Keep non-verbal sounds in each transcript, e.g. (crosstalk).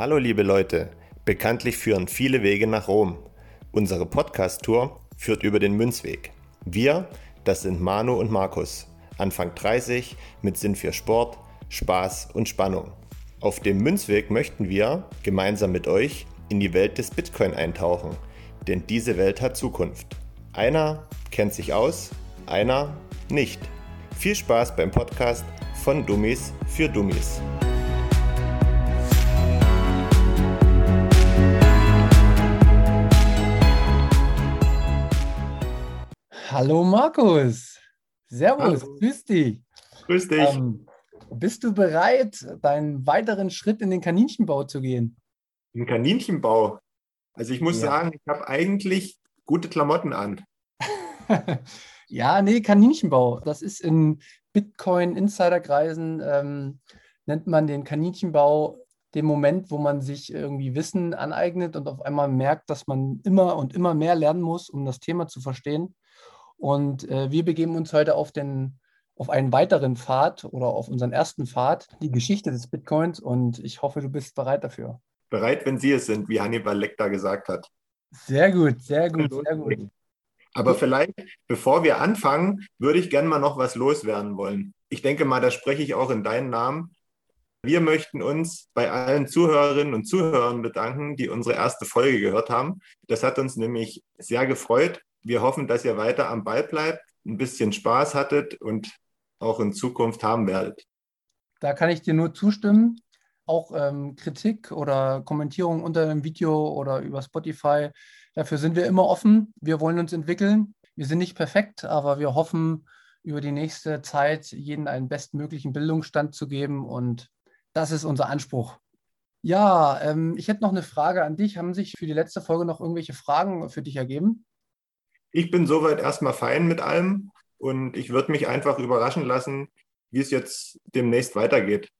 Hallo liebe Leute, bekanntlich führen viele Wege nach Rom. Unsere Podcast-Tour führt über den Münzweg. Wir, das sind Manu und Markus, Anfang 30, mit Sinn für Sport, Spaß und Spannung. Auf dem Münzweg möchten wir gemeinsam mit euch in die Welt des Bitcoin eintauchen, denn diese Welt hat Zukunft. Einer kennt sich aus, einer nicht. Viel Spaß beim Podcast von Dummies für Dummies. Hallo Markus. Servus, Hallo. grüß dich. Grüß dich. Ähm, bist du bereit, deinen weiteren Schritt in den Kaninchenbau zu gehen? Im Kaninchenbau. Also ich muss Ja. sagen, ich habe eigentlich gute Klamotten an. (laughs) ja, nee, Kaninchenbau. Das ist in Bitcoin-Insiderkreisen, ähm, nennt man den Kaninchenbau den Moment, wo man sich irgendwie Wissen aneignet und auf einmal merkt, dass man immer und immer mehr lernen muss, um das Thema zu verstehen. Und äh, wir begeben uns heute auf, den, auf einen weiteren Pfad oder auf unseren ersten Pfad, die Geschichte des Bitcoins. Und ich hoffe, du bist bereit dafür. Bereit, wenn Sie es sind, wie Hannibal Lecter gesagt hat. Sehr gut, sehr gut, sehr gut. Aber vielleicht, bevor wir anfangen, würde ich gerne mal noch was loswerden wollen. Ich denke mal, da spreche ich auch in deinen Namen. Wir möchten uns bei allen Zuhörerinnen und Zuhörern bedanken, die unsere erste Folge gehört haben. Das hat uns nämlich sehr gefreut. Wir hoffen, dass ihr weiter am Ball bleibt, ein bisschen Spaß hattet und auch in Zukunft haben werdet. Da kann ich dir nur zustimmen. Auch ähm, Kritik oder Kommentierung unter dem Video oder über Spotify, dafür sind wir immer offen. Wir wollen uns entwickeln. Wir sind nicht perfekt, aber wir hoffen, über die nächste Zeit jeden einen bestmöglichen Bildungsstand zu geben und das ist unser Anspruch. Ja, ähm, ich hätte noch eine Frage an dich. Haben sich für die letzte Folge noch irgendwelche Fragen für dich ergeben? Ich bin soweit erstmal fein mit allem und ich würde mich einfach überraschen lassen, wie es jetzt demnächst weitergeht.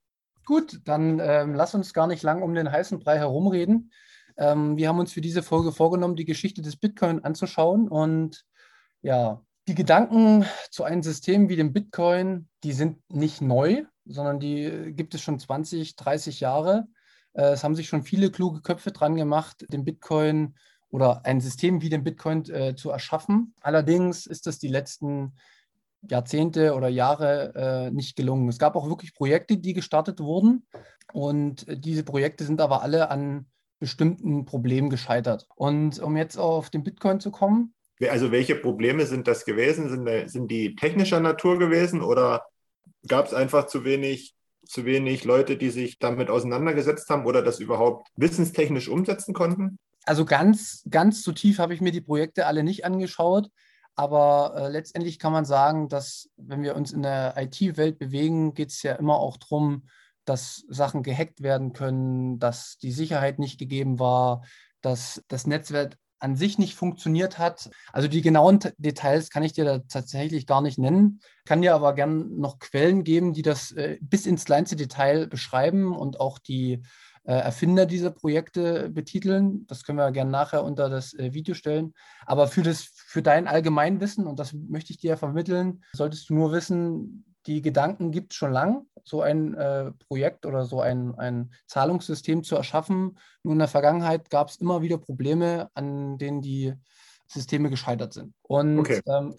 Gut, dann ähm, lass uns gar nicht lang um den heißen Brei herumreden. Ähm, wir haben uns für diese Folge vorgenommen, die Geschichte des Bitcoin anzuschauen. Und ja, die Gedanken zu einem System wie dem Bitcoin, die sind nicht neu, sondern die gibt es schon 20, 30 Jahre. Äh, es haben sich schon viele kluge Köpfe dran gemacht, den Bitcoin oder ein System wie den Bitcoin äh, zu erschaffen. Allerdings ist das die letzten Jahrzehnte oder Jahre äh, nicht gelungen. Es gab auch wirklich Projekte, die gestartet wurden und äh, diese Projekte sind aber alle an bestimmten Problemen gescheitert. Und um jetzt auf den Bitcoin zu kommen. Also welche Probleme sind das gewesen? Sind, sind die technischer Natur gewesen oder gab es einfach zu wenig, zu wenig Leute, die sich damit auseinandergesetzt haben oder das überhaupt wissenstechnisch umsetzen konnten? Also ganz, ganz so tief habe ich mir die Projekte alle nicht angeschaut. Aber äh, letztendlich kann man sagen, dass wenn wir uns in der IT-Welt bewegen, geht es ja immer auch darum, dass Sachen gehackt werden können, dass die Sicherheit nicht gegeben war, dass das Netzwerk an sich nicht funktioniert hat. Also die genauen Details kann ich dir da tatsächlich gar nicht nennen, kann dir aber gern noch Quellen geben, die das äh, bis ins kleinste Detail beschreiben und auch die Erfinder dieser Projekte betiteln. Das können wir gerne nachher unter das äh, Video stellen. Aber für, das, für dein Allgemeinwissen, und das möchte ich dir vermitteln, solltest du nur wissen, die Gedanken gibt es schon lang, so ein äh, Projekt oder so ein, ein Zahlungssystem zu erschaffen. Nur in der Vergangenheit gab es immer wieder Probleme, an denen die Systeme gescheitert sind. Und okay. ähm,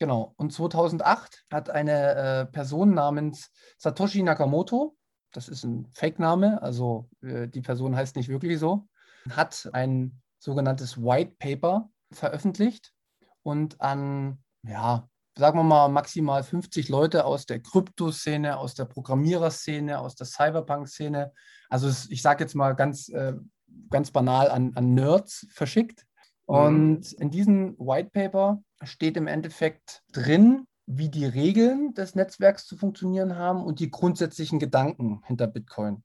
genau, und 2008 hat eine äh, Person namens Satoshi Nakamoto, das ist ein Fake-Name, also äh, die Person heißt nicht wirklich so, hat ein sogenanntes White Paper veröffentlicht und an, ja, sagen wir mal, maximal 50 Leute aus der Kryptoszene, aus der Programmiererszene, aus der Cyberpunk-Szene, also ich sage jetzt mal ganz, äh, ganz banal an, an Nerds verschickt. Und in diesem White Paper steht im Endeffekt drin, wie die Regeln des Netzwerks zu funktionieren haben und die grundsätzlichen Gedanken hinter Bitcoin.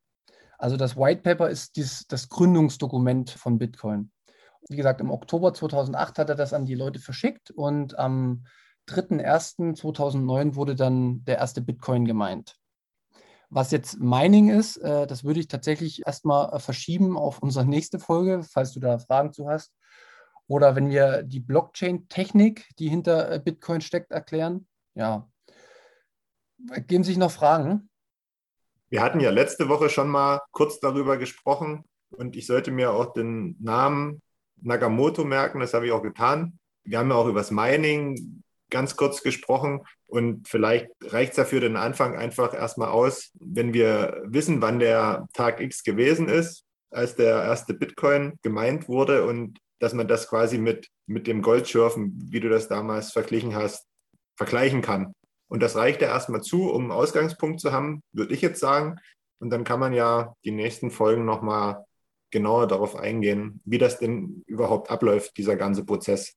Also das White Paper ist dies, das Gründungsdokument von Bitcoin. Wie gesagt, im Oktober 2008 hat er das an die Leute verschickt und am 3.1.2009 wurde dann der erste Bitcoin gemeint. Was jetzt Mining ist, äh, das würde ich tatsächlich erstmal verschieben auf unsere nächste Folge, falls du da Fragen zu hast. Oder wenn wir die Blockchain-Technik, die hinter Bitcoin steckt, erklären. Ja. Geben sich noch Fragen? Wir hatten ja letzte Woche schon mal kurz darüber gesprochen und ich sollte mir auch den Namen Nakamoto merken, das habe ich auch getan. Wir haben ja auch über das Mining ganz kurz gesprochen und vielleicht reicht es ja für den Anfang einfach erstmal aus, wenn wir wissen, wann der Tag X gewesen ist, als der erste Bitcoin gemeint wurde und dass man das quasi mit, mit dem Goldschürfen, wie du das damals verglichen hast, vergleichen kann. Und das reicht ja erstmal zu, um einen Ausgangspunkt zu haben, würde ich jetzt sagen. Und dann kann man ja die nächsten Folgen nochmal genauer darauf eingehen, wie das denn überhaupt abläuft, dieser ganze Prozess.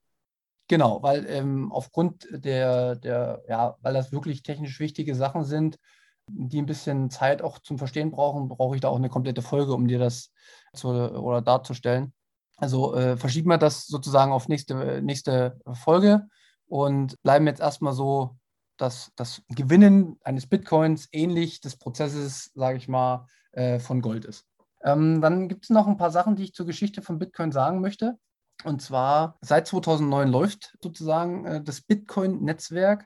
Genau, weil ähm, aufgrund der, der, ja, weil das wirklich technisch wichtige Sachen sind, die ein bisschen Zeit auch zum Verstehen brauchen, brauche ich da auch eine komplette Folge, um dir das zu, oder darzustellen. Also äh, verschieben wir das sozusagen auf nächste, nächste Folge und bleiben jetzt erstmal so, dass das Gewinnen eines Bitcoins ähnlich des Prozesses, sage ich mal, äh, von Gold ist. Ähm, dann gibt es noch ein paar Sachen, die ich zur Geschichte von Bitcoin sagen möchte. Und zwar seit 2009 läuft sozusagen äh, das Bitcoin-Netzwerk,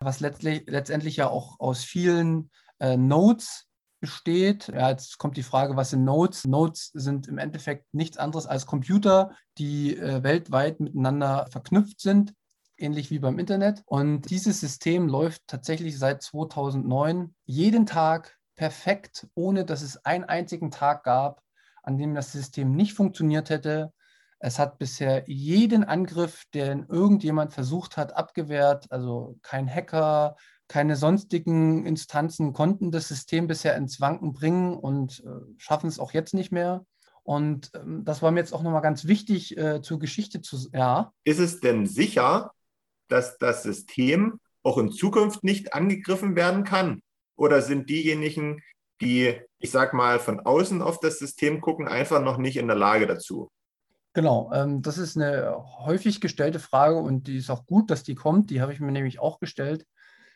was letztlich, letztendlich ja auch aus vielen äh, Nodes besteht. Ja, jetzt kommt die Frage, was sind Nodes? Nodes sind im Endeffekt nichts anderes als Computer, die äh, weltweit miteinander verknüpft sind, ähnlich wie beim Internet. Und dieses System läuft tatsächlich seit 2009 jeden Tag perfekt, ohne dass es einen einzigen Tag gab, an dem das System nicht funktioniert hätte es hat bisher jeden Angriff, den irgendjemand versucht hat, abgewehrt. Also kein Hacker, keine sonstigen Instanzen konnten das System bisher ins Wanken bringen und äh, schaffen es auch jetzt nicht mehr. Und ähm, das war mir jetzt auch nochmal ganz wichtig äh, zur Geschichte zu. Ja. Ist es denn sicher, dass das System auch in Zukunft nicht angegriffen werden kann? Oder sind diejenigen, die, ich sag mal, von außen auf das System gucken, einfach noch nicht in der Lage dazu? Genau, ähm, das ist eine häufig gestellte Frage und die ist auch gut, dass die kommt. Die habe ich mir nämlich auch gestellt.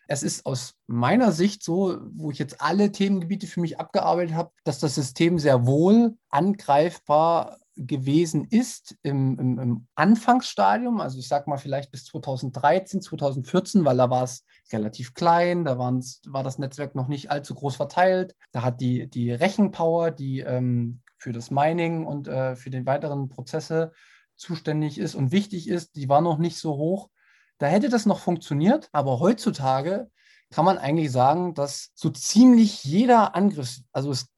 Es ist aus meiner Sicht so, wo ich jetzt alle Themengebiete für mich abgearbeitet habe, dass das System sehr wohl angreifbar gewesen ist im, im, im Anfangsstadium. Also ich sage mal vielleicht bis 2013, 2014, weil da war es relativ klein, da war das Netzwerk noch nicht allzu groß verteilt. Da hat die, die Rechenpower, die ähm, für das Mining und äh, für die weiteren Prozesse zuständig ist und wichtig ist, die war noch nicht so hoch. Da hätte das noch funktioniert, aber heutzutage kann man eigentlich sagen, dass so ziemlich jeder Angriff, also es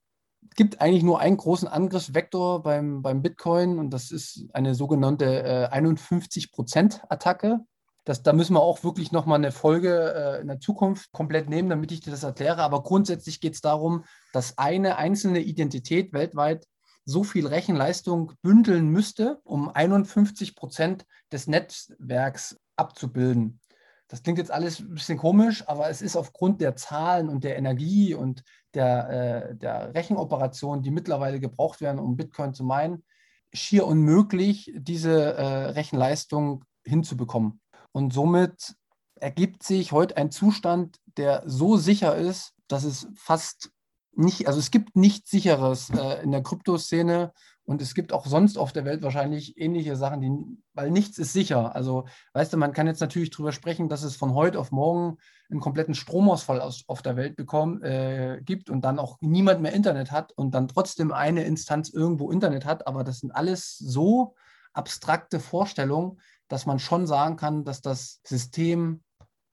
gibt eigentlich nur einen großen Angriffsvektor beim, beim Bitcoin und das ist eine sogenannte äh, 51%-Attacke. Das, da müssen wir auch wirklich nochmal eine Folge äh, in der Zukunft komplett nehmen, damit ich dir das erkläre. Aber grundsätzlich geht es darum, dass eine einzelne Identität weltweit so viel Rechenleistung bündeln müsste, um 51 Prozent des Netzwerks abzubilden. Das klingt jetzt alles ein bisschen komisch, aber es ist aufgrund der Zahlen und der Energie und der, äh, der Rechenoperationen, die mittlerweile gebraucht werden, um Bitcoin zu meinen, schier unmöglich, diese äh, Rechenleistung hinzubekommen. Und somit ergibt sich heute ein Zustand, der so sicher ist, dass es fast nicht, also es gibt nichts sicheres äh, in der Kryptoszene und es gibt auch sonst auf der Welt wahrscheinlich ähnliche Sachen, die, weil nichts ist sicher. Also, weißt du, man kann jetzt natürlich darüber sprechen, dass es von heute auf morgen einen kompletten Stromausfall aus, auf der Welt bekommen, äh, gibt und dann auch niemand mehr Internet hat und dann trotzdem eine Instanz irgendwo Internet hat. Aber das sind alles so abstrakte Vorstellungen, dass man schon sagen kann, dass das System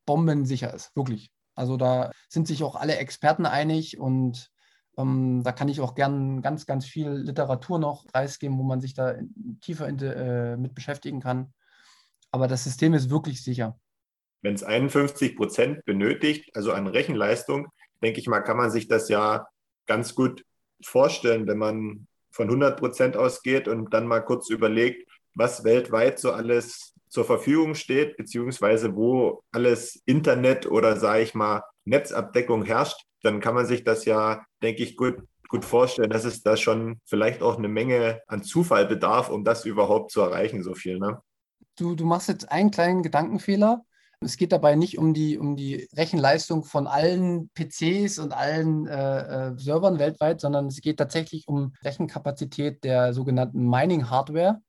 bombensicher ist, wirklich. Also da sind sich auch alle Experten einig und ähm, da kann ich auch gern ganz, ganz viel Literatur noch preisgeben, wo man sich da tiefer in, äh, mit beschäftigen kann. Aber das System ist wirklich sicher. Wenn es 51 Prozent benötigt, also an Rechenleistung, denke ich mal, kann man sich das ja ganz gut vorstellen, wenn man von 100 Prozent ausgeht und dann mal kurz überlegt, was weltweit so alles zur Verfügung steht, beziehungsweise wo alles Internet oder sage ich mal Netzabdeckung herrscht, dann kann man sich das ja, denke ich, gut, gut vorstellen, dass es da schon vielleicht auch eine Menge an Zufall bedarf, um das überhaupt zu erreichen, so viel. Ne? Du, du machst jetzt einen kleinen Gedankenfehler. Es geht dabei nicht um die, um die Rechenleistung von allen PCs und allen äh, äh, Servern weltweit, sondern es geht tatsächlich um Rechenkapazität der sogenannten Mining-Hardware.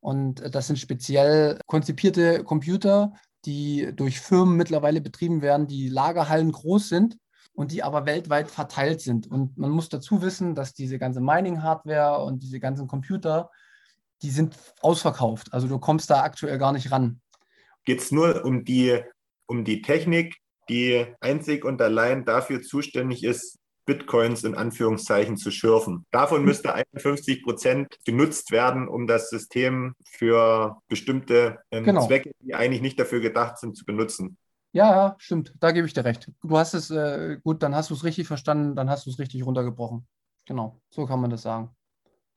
Und äh, das sind speziell konzipierte Computer, die durch Firmen mittlerweile betrieben werden, die Lagerhallen groß sind und die aber weltweit verteilt sind. Und man muss dazu wissen, dass diese ganze Mining-Hardware und diese ganzen Computer, die sind ausverkauft. Also du kommst da aktuell gar nicht ran. Geht es nur um die, um die Technik, die einzig und allein dafür zuständig ist, Bitcoins in Anführungszeichen zu schürfen. Davon hm. müsste 51 Prozent genutzt werden, um das System für bestimmte ähm, genau. Zwecke, die eigentlich nicht dafür gedacht sind, zu benutzen. Ja, stimmt. Da gebe ich dir recht. Du hast es, äh, gut, dann hast du es richtig verstanden, dann hast du es richtig runtergebrochen. Genau, so kann man das sagen.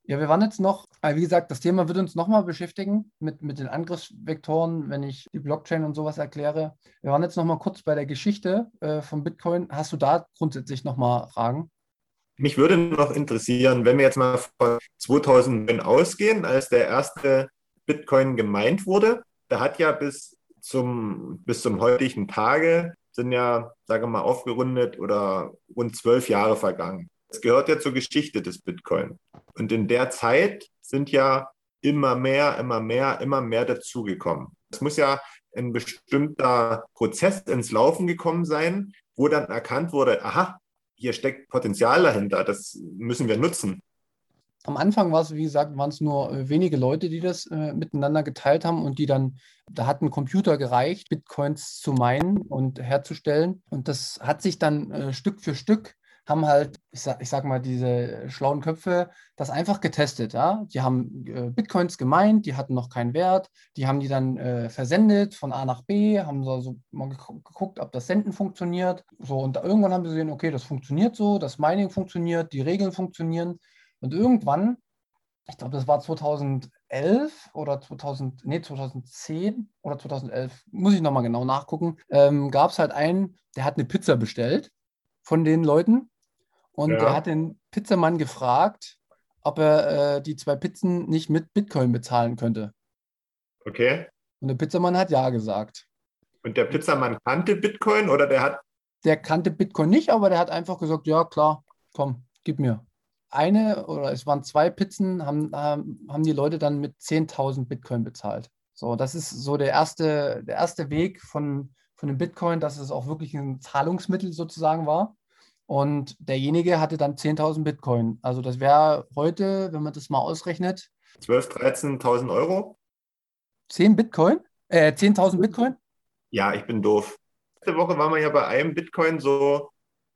Ja, wir waren jetzt noch, äh, wie gesagt, das Thema wird uns nochmal beschäftigen mit, mit den Angriffsvektoren, wenn ich die Blockchain und sowas erkläre. Wir waren jetzt nochmal kurz bei der Geschichte äh, von Bitcoin. Hast du da grundsätzlich nochmal Fragen? Mich würde noch interessieren, wenn wir jetzt mal von 2009 ausgehen, als der erste Bitcoin gemeint wurde, da hat ja bis zum, bis zum heutigen Tage sind ja, sagen wir mal, aufgerundet oder rund zwölf Jahre vergangen. Es gehört ja zur Geschichte des Bitcoin. Und in der Zeit sind ja immer mehr, immer mehr, immer mehr dazugekommen. Es muss ja ein bestimmter Prozess ins Laufen gekommen sein, wo dann erkannt wurde, aha, hier steckt Potenzial dahinter, das müssen wir nutzen. Am Anfang war es, wie gesagt, waren es nur äh, wenige Leute, die das äh, miteinander geteilt haben und die dann, da hat ein Computer gereicht, Bitcoins zu meinen und herzustellen. Und das hat sich dann äh, Stück für Stück haben halt, ich sag, ich sag mal, diese schlauen Köpfe das einfach getestet. Ja? Die haben äh, Bitcoins gemeint, die hatten noch keinen Wert, die haben die dann äh, versendet von A nach B, haben so, so mal geguckt, ob das Senden funktioniert. So, und irgendwann haben sie gesehen, okay, das funktioniert so, das Mining funktioniert, die Regeln funktionieren. Und irgendwann, ich glaube, das war 2011 oder 2000, nee, 2010 oder 2011, muss ich nochmal genau nachgucken, ähm, gab es halt einen, der hat eine Pizza bestellt von den Leuten und ja. der hat den Pizzamann gefragt, ob er äh, die zwei Pizzen nicht mit Bitcoin bezahlen könnte. Okay. Und der Pizzamann hat ja gesagt. Und der Pizzamann kannte Bitcoin oder der hat. Der kannte Bitcoin nicht, aber der hat einfach gesagt: Ja, klar, komm, gib mir. Eine oder es waren zwei Pizzen, haben, haben die Leute dann mit 10.000 Bitcoin bezahlt. So, das ist so der erste, der erste Weg von, von dem Bitcoin, dass es auch wirklich ein Zahlungsmittel sozusagen war. Und derjenige hatte dann 10.000 Bitcoin. Also das wäre heute, wenn man das mal ausrechnet. 12.000, 13.000 Euro? 10 Bitcoin? Äh, 10.000 Bitcoin? Ja, ich bin doof. Letzte Woche waren wir ja bei einem Bitcoin so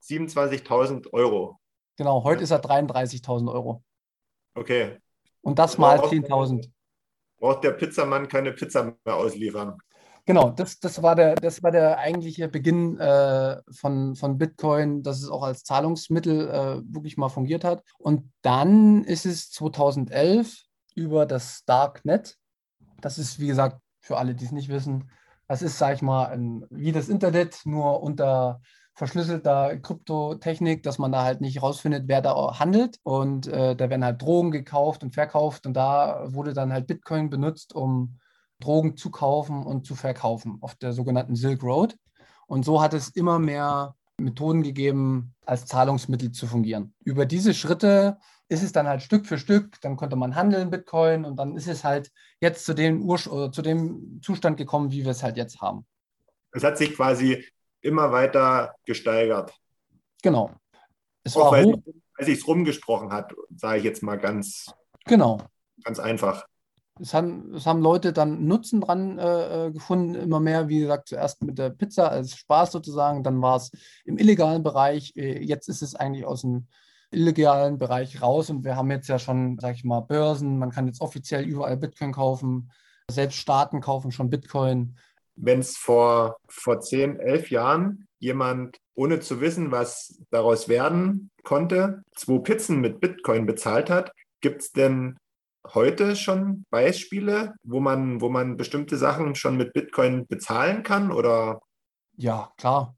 27.000 Euro. Genau, heute ist er 33.000 Euro. Okay. Und das mal 10.000. Braucht der Pizzamann keine Pizza mehr ausliefern? Genau, das, das, war, der, das war der eigentliche Beginn äh, von, von Bitcoin, dass es auch als Zahlungsmittel äh, wirklich mal fungiert hat. Und dann ist es 2011 über das Darknet. Das ist, wie gesagt, für alle, die es nicht wissen, das ist, sage ich mal, ein, wie das Internet, nur unter verschlüsselter Kryptotechnik, dass man da halt nicht rausfindet, wer da handelt. Und äh, da werden halt Drogen gekauft und verkauft. Und da wurde dann halt Bitcoin benutzt, um Drogen zu kaufen und zu verkaufen auf der sogenannten Silk Road. Und so hat es immer mehr Methoden gegeben, als Zahlungsmittel zu fungieren. Über diese Schritte ist es dann halt Stück für Stück, dann konnte man handeln Bitcoin und dann ist es halt jetzt zu dem, Ur zu dem Zustand gekommen, wie wir es halt jetzt haben. Es hat sich quasi immer weiter gesteigert. Genau. Es Auch war weil, hoch. sich es rumgesprochen hat, sage ich jetzt mal ganz, genau. ganz einfach es haben, es haben Leute dann Nutzen dran äh, äh, gefunden, immer mehr, wie gesagt, zuerst mit der Pizza als Spaß sozusagen, dann war es im illegalen Bereich, äh, jetzt ist es eigentlich aus dem illegalen Bereich raus und wir haben jetzt ja schon, sag ich mal, Börsen, man kann jetzt offiziell überall Bitcoin kaufen, selbst Staaten kaufen schon Bitcoin. Wenn es vor, vor 10, 11 Jahren jemand, ohne zu wissen, was daraus werden konnte, zwei Pizzen mit Bitcoin bezahlt hat, gibt es denn heute schon Beispiele, wo man, wo man bestimmte Sachen schon mit Bitcoin bezahlen kann? Oder? Ja, klar.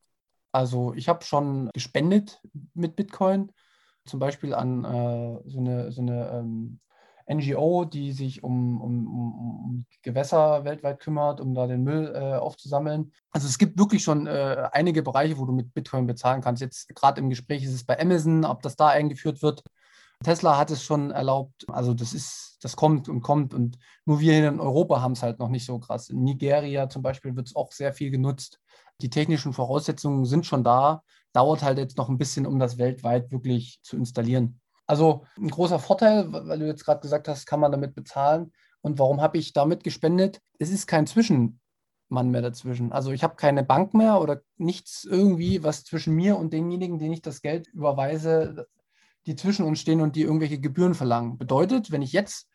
Also ich habe schon gespendet mit Bitcoin, zum Beispiel an äh, so eine, so eine ähm, NGO, die sich um, um, um, Gewässer weltweit kümmert, um da den Müll äh, aufzusammeln. Also es gibt wirklich schon äh, einige Bereiche, wo du mit Bitcoin bezahlen kannst. Jetzt gerade im Gespräch ist es bei Amazon, ob das da eingeführt wird Tesla hat es schon erlaubt, also das ist, das kommt und kommt und nur wir hier in Europa haben es halt noch nicht so krass. In Nigeria zum Beispiel wird es auch sehr viel genutzt. Die technischen Voraussetzungen sind schon da, dauert halt jetzt noch ein bisschen, um das weltweit wirklich zu installieren. Also ein großer Vorteil, weil du jetzt gerade gesagt hast, kann man damit bezahlen. Und warum habe ich damit gespendet? Es ist kein Zwischenmann mehr dazwischen. Also ich habe keine Bank mehr oder nichts irgendwie, was zwischen mir und denjenigen, denen ich das Geld überweise, die zwischen uns stehen und die irgendwelche Gebühren verlangen. Bedeutet, wenn ich jetzt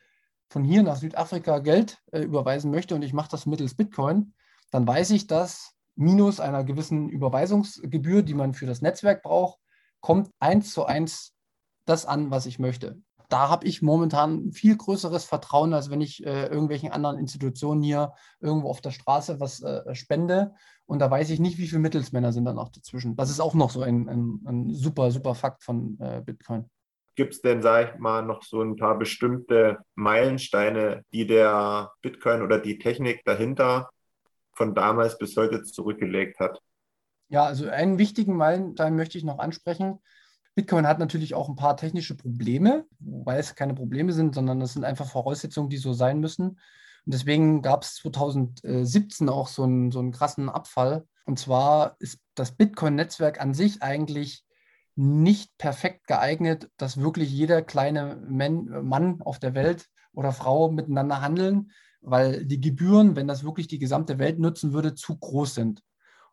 von hier nach Südafrika Geld äh, überweisen möchte und ich mache das mittels Bitcoin, dann weiß ich, dass minus einer gewissen Überweisungsgebühr, die man für das Netzwerk braucht, kommt eins zu eins das an, was ich möchte. Da habe ich momentan viel größeres Vertrauen, als wenn ich äh, irgendwelchen anderen Institutionen hier irgendwo auf der Straße was äh, spende. Und da weiß ich nicht, wie viele Mittelsmänner sind dann auch dazwischen. Das ist auch noch so ein, ein, ein super, super Fakt von äh, Bitcoin. Gibt es denn, sage ich mal, noch so ein paar bestimmte Meilensteine, die der Bitcoin oder die Technik dahinter von damals bis heute zurückgelegt hat? Ja, also einen wichtigen Meilenstein möchte ich noch ansprechen. Bitcoin hat natürlich auch ein paar technische Probleme, wobei es keine Probleme sind, sondern das sind einfach Voraussetzungen, die so sein müssen. Und deswegen gab es 2017 auch so einen, so einen krassen Abfall. Und zwar ist das Bitcoin-Netzwerk an sich eigentlich nicht perfekt geeignet, dass wirklich jeder kleine Mann auf der Welt oder Frau miteinander handeln, weil die Gebühren, wenn das wirklich die gesamte Welt nutzen würde, zu groß sind.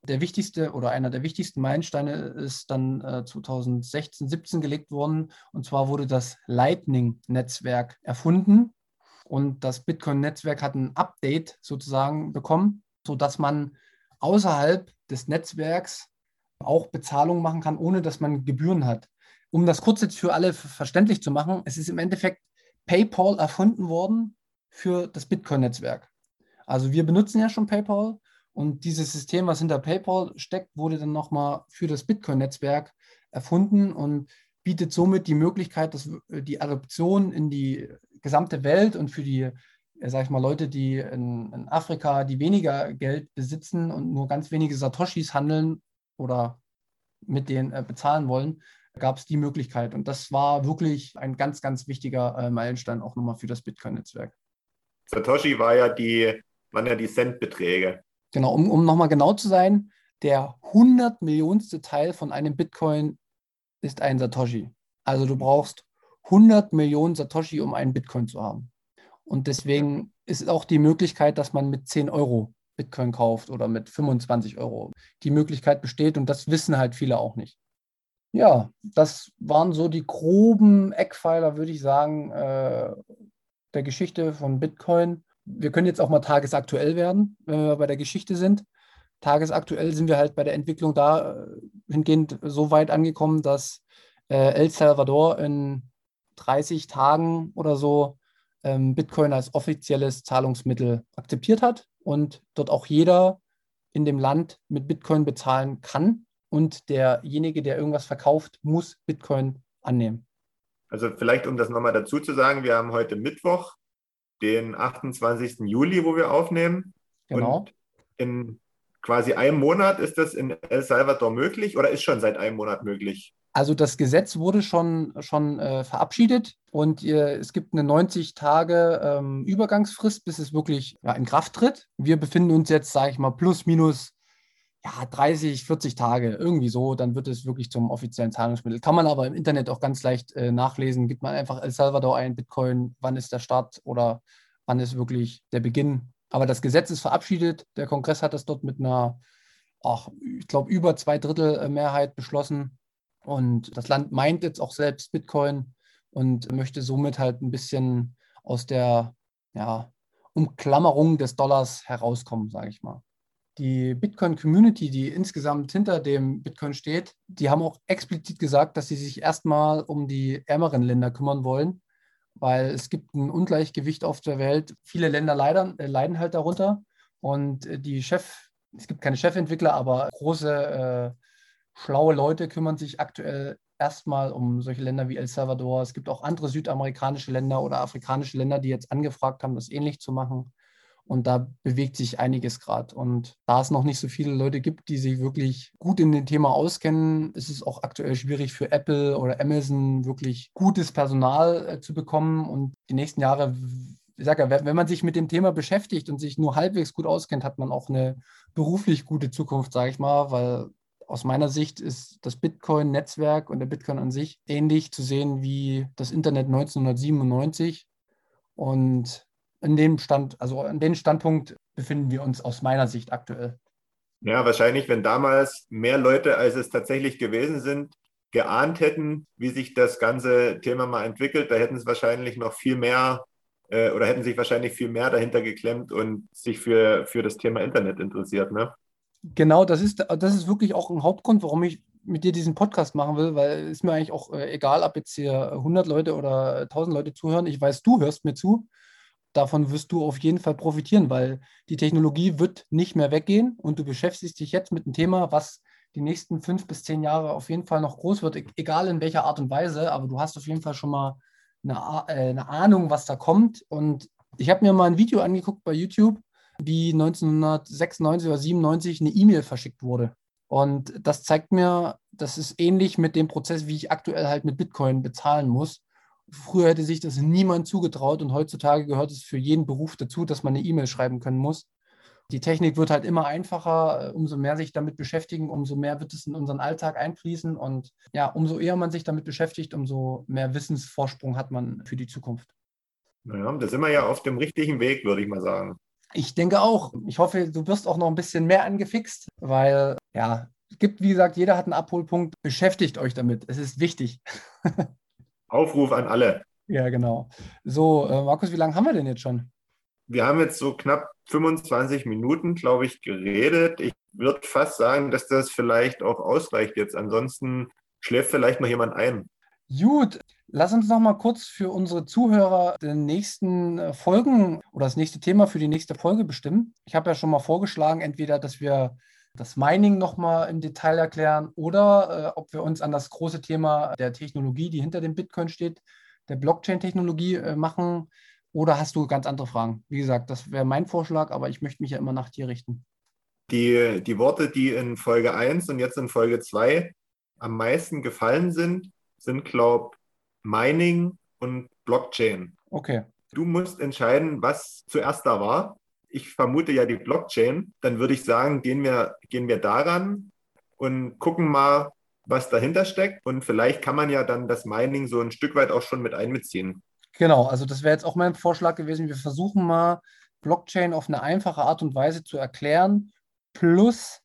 Der wichtigste oder einer der wichtigsten Meilensteine ist dann äh, 2016, 17 gelegt worden. Und zwar wurde das Lightning-Netzwerk erfunden. Und das Bitcoin-Netzwerk hat ein Update sozusagen bekommen, sodass man außerhalb des Netzwerks auch Bezahlungen machen kann, ohne dass man Gebühren hat. Um das kurz jetzt für alle verständlich zu machen, es ist im Endeffekt PayPal erfunden worden für das Bitcoin-Netzwerk. Also wir benutzen ja schon PayPal und dieses System, was hinter PayPal steckt, wurde dann nochmal für das Bitcoin-Netzwerk erfunden und bietet somit die Möglichkeit, dass äh, die Adoption in die gesamte Welt und für die, äh, sag ich mal, Leute, die in, in Afrika, die weniger Geld besitzen und nur ganz wenige Satoshis handeln oder mit denen äh, bezahlen wollen, gab es die Möglichkeit. Und das war wirklich ein ganz, ganz wichtiger äh, Meilenstein auch nochmal für das Bitcoin-Netzwerk. Satoshi war ja die, waren ja die Centbeträge. Genau, um, um nochmal genau zu sein, der 100 Millionste Teil von einem Bitcoin ist ein Satoshi. Also du brauchst 100 Millionen Satoshi, um einen Bitcoin zu haben. Und deswegen ist auch die Möglichkeit, dass man mit 10 Euro Bitcoin kauft oder mit 25 Euro. Die Möglichkeit besteht und das wissen halt viele auch nicht. Ja, das waren so die groben Eckpfeiler, würde ich sagen, äh, der Geschichte von Bitcoin wir können jetzt auch mal tagesaktuell werden, wenn wir bei der Geschichte sind. Tagesaktuell sind wir halt bei der Entwicklung dahingehend äh, so weit angekommen, dass äh, El Salvador in 30 Tagen oder so ähm, Bitcoin als offizielles Zahlungsmittel akzeptiert hat und dort auch jeder in dem Land mit Bitcoin bezahlen kann und derjenige, der irgendwas verkauft, muss Bitcoin annehmen. Also vielleicht, um das nochmal dazu zu sagen, wir haben heute Mittwoch, den 28. Juli, wo wir aufnehmen. Genau. Und in quasi einem Monat ist das in El Salvador möglich oder ist schon seit einem Monat möglich? Also das Gesetz wurde schon, schon äh, verabschiedet und äh, es gibt eine 90 Tage ähm, Übergangsfrist, bis es wirklich ja, in Kraft tritt. Wir befinden uns jetzt, sage ich mal, plus minus ja, 30, 40 Tage, irgendwie so, dann wird es wirklich zum offiziellen Zahlungsmittel. Kann man aber im Internet auch ganz leicht äh, nachlesen. Gibt man einfach El Salvador ein, Bitcoin, wann ist der Start oder wann ist wirklich der Beginn. Aber das Gesetz ist verabschiedet. Der Kongress hat das dort mit einer, ach, ich glaube, über zwei Drittel äh, Mehrheit beschlossen. Und das Land meint jetzt auch selbst Bitcoin und möchte somit halt ein bisschen aus der ja, Umklammerung des Dollars herauskommen, sage ich mal die Bitcoin-Community, die insgesamt hinter dem Bitcoin steht, die haben auch explizit gesagt, dass sie sich erstmal um die ärmeren Länder kümmern wollen, weil es gibt ein Ungleichgewicht auf der Welt. Viele Länder leiden, äh, leiden halt darunter und äh, die Chef, es gibt keine Chefentwickler, aber große, äh, schlaue Leute kümmern sich aktuell erstmal um solche Länder wie El Salvador. Es gibt auch andere südamerikanische Länder oder afrikanische Länder, die jetzt angefragt haben, das ähnlich zu machen. Und da bewegt sich einiges gerade. Und da es noch nicht so viele Leute gibt, die sich wirklich gut in dem Thema auskennen, ist es auch aktuell schwierig für Apple oder Amazon wirklich gutes Personal äh, zu bekommen. Und die nächsten Jahre, ich sage ja, wenn man sich mit dem Thema beschäftigt und sich nur halbwegs gut auskennt, hat man auch eine beruflich gute Zukunft, sage ich mal, weil aus meiner Sicht ist das Bitcoin-Netzwerk und der Bitcoin an sich ähnlich zu sehen wie das Internet 1997. Und in dem Stand, also an dem Standpunkt befinden wir uns aus meiner Sicht aktuell. Ja, wahrscheinlich, wenn damals mehr Leute, als es tatsächlich gewesen sind, geahnt hätten, wie sich das ganze Thema mal entwickelt, da hätten es wahrscheinlich noch viel mehr äh, oder hätten sich wahrscheinlich viel mehr dahinter geklemmt und sich für, für das Thema Internet interessiert. Ne? Genau, das ist, das ist wirklich auch ein Hauptgrund, warum ich mit dir diesen Podcast machen will, weil es mir eigentlich auch äh, egal, ob jetzt hier 100 Leute oder 1000 Leute zuhören. Ich weiß, du hörst mir zu davon wirst du auf jeden Fall profitieren, weil die Technologie wird nicht mehr weggehen und du beschäftigst dich jetzt mit einem Thema, was die nächsten fünf bis zehn Jahre auf jeden Fall noch groß wird, e-, egal in welcher Art und Weise, aber du hast auf jeden Fall schon mal eine, äh, eine Ahnung, was da kommt. Und ich habe mir mal ein Video angeguckt bei YouTube, wie 1996 oder 97 eine E-Mail verschickt wurde. Und das zeigt mir, das ist ähnlich mit dem Prozess, wie ich aktuell halt mit Bitcoin bezahlen muss. Früher hätte sich das niemand zugetraut und heutzutage gehört es für jeden Beruf dazu, dass man eine E-Mail schreiben können muss. Die Technik wird halt immer einfacher, äh, umso mehr sich damit beschäftigen, umso mehr wird es in unseren Alltag einfließen und ja, umso eher man sich damit beschäftigt, umso mehr Wissensvorsprung hat man für die Zukunft. Naja, da sind wir ja auf dem richtigen Weg, würde ich mal sagen. Ich denke auch. Ich hoffe, du wirst auch noch ein bisschen mehr angefixt, weil ja, es gibt, wie gesagt, jeder hat einen Abholpunkt. Beschäftigt euch damit. Es ist wichtig. (laughs) Aufruf an alle. Ja, genau. So, äh, Markus, wie lange haben wir denn jetzt schon? Wir haben jetzt so knapp 25 Minuten, glaube ich, geredet. Ich würde fast sagen, dass das vielleicht auch ausreicht jetzt. Ansonsten schläft vielleicht noch jemand ein. Gut, lass uns noch mal kurz für unsere Zuhörer den nächsten äh, Folgen oder das nächste Thema für die nächste Folge bestimmen. Ich habe ja schon mal vorgeschlagen, entweder, dass wir das Mining nochmal im Detail erklären oder äh, ob wir uns an das große Thema der Technologie, die hinter dem Bitcoin steht, der Blockchain-Technologie äh, machen. Oder hast du ganz andere Fragen? Wie gesagt, das wäre mein Vorschlag, aber ich möchte mich ja immer nach dir richten. Die, die Worte, die in Folge 1 und jetzt in Folge 2 am meisten gefallen sind, sind, glaube ich, Mining und Blockchain. Okay. Du musst entscheiden, was zuerst da war ich vermute ja die Blockchain, dann würde ich sagen, gehen wir, gehen wir daran und gucken mal, was dahinter steckt. Und vielleicht kann man ja dann das Mining so ein Stück weit auch schon mit einbeziehen. Genau, also das wäre jetzt auch mein Vorschlag gewesen. Wir versuchen mal, Blockchain auf eine einfache Art und Weise zu erklären, plus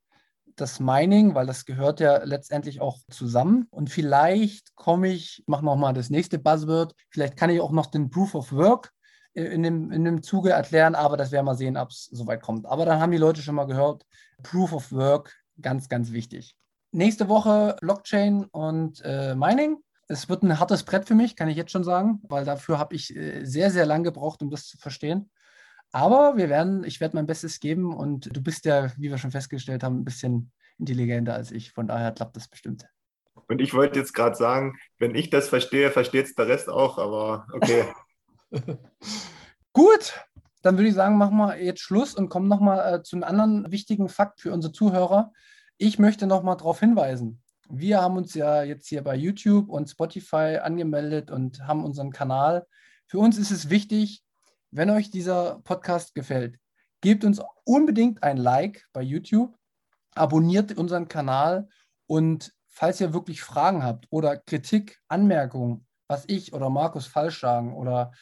das Mining, weil das gehört ja letztendlich auch zusammen. Und vielleicht komme ich, mache nochmal das nächste Buzzword, vielleicht kann ich auch noch den Proof of Work in dem, in dem Zuge erklären, aber das werden wir sehen, ob es soweit kommt. Aber dann haben die Leute schon mal gehört, Proof of Work, ganz, ganz wichtig. Nächste Woche Blockchain und äh, Mining. Es wird ein hartes Brett für mich, kann ich jetzt schon sagen, weil dafür habe ich äh, sehr, sehr lange gebraucht, um das zu verstehen. Aber wir werden, ich werde mein Bestes geben und du bist ja, wie wir schon festgestellt haben, ein bisschen intelligenter als ich. Von daher klappt das bestimmt. Und ich wollte jetzt gerade sagen, wenn ich das verstehe, versteht es der Rest auch, aber okay. (laughs) (laughs) Gut, dann würde ich sagen, machen wir jetzt Schluss und kommen nochmal äh, zu einem anderen wichtigen Fakt für unsere Zuhörer. Ich möchte nochmal darauf hinweisen. Wir haben uns ja jetzt hier bei YouTube und Spotify angemeldet und haben unseren Kanal. Für uns ist es wichtig, wenn euch dieser Podcast gefällt, gebt uns unbedingt ein Like bei YouTube, abonniert unseren Kanal und falls ihr wirklich Fragen habt oder Kritik, Anmerkungen, was ich oder Markus falsch sagen oder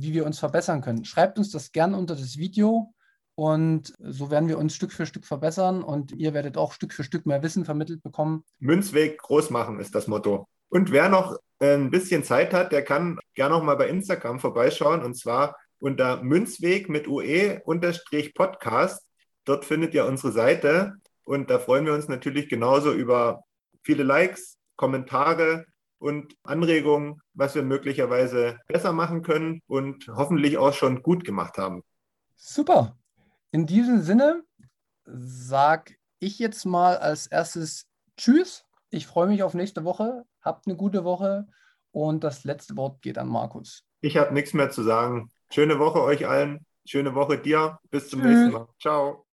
wie wir uns verbessern können. Schreibt uns das gerne unter das Video und so werden wir uns Stück für Stück verbessern und ihr werdet auch Stück für Stück mehr Wissen vermittelt bekommen. Münzweg groß machen ist das Motto. Und wer noch äh, ein bisschen Zeit hat, der kann gerne noch mal bei Instagram vorbeischauen und zwar unter Münzweg mit UE unterstrich Podcast. Dort findet ihr unsere Seite und da freuen wir uns natürlich genauso über viele Likes, Kommentare und Anregungen, was wir möglicherweise besser machen können und hoffentlich auch schon gut gemacht haben. Super. In diesem Sinne sage ich jetzt mal als erstes Tschüss. Ich freue mich auf nächste Woche. Habt eine gute Woche und das letzte Wort geht an Markus. Ich habe nichts mehr zu sagen. Schöne Woche euch allen. Schöne Woche dir. Bis zum Tschüss. nächsten Mal. Ciao.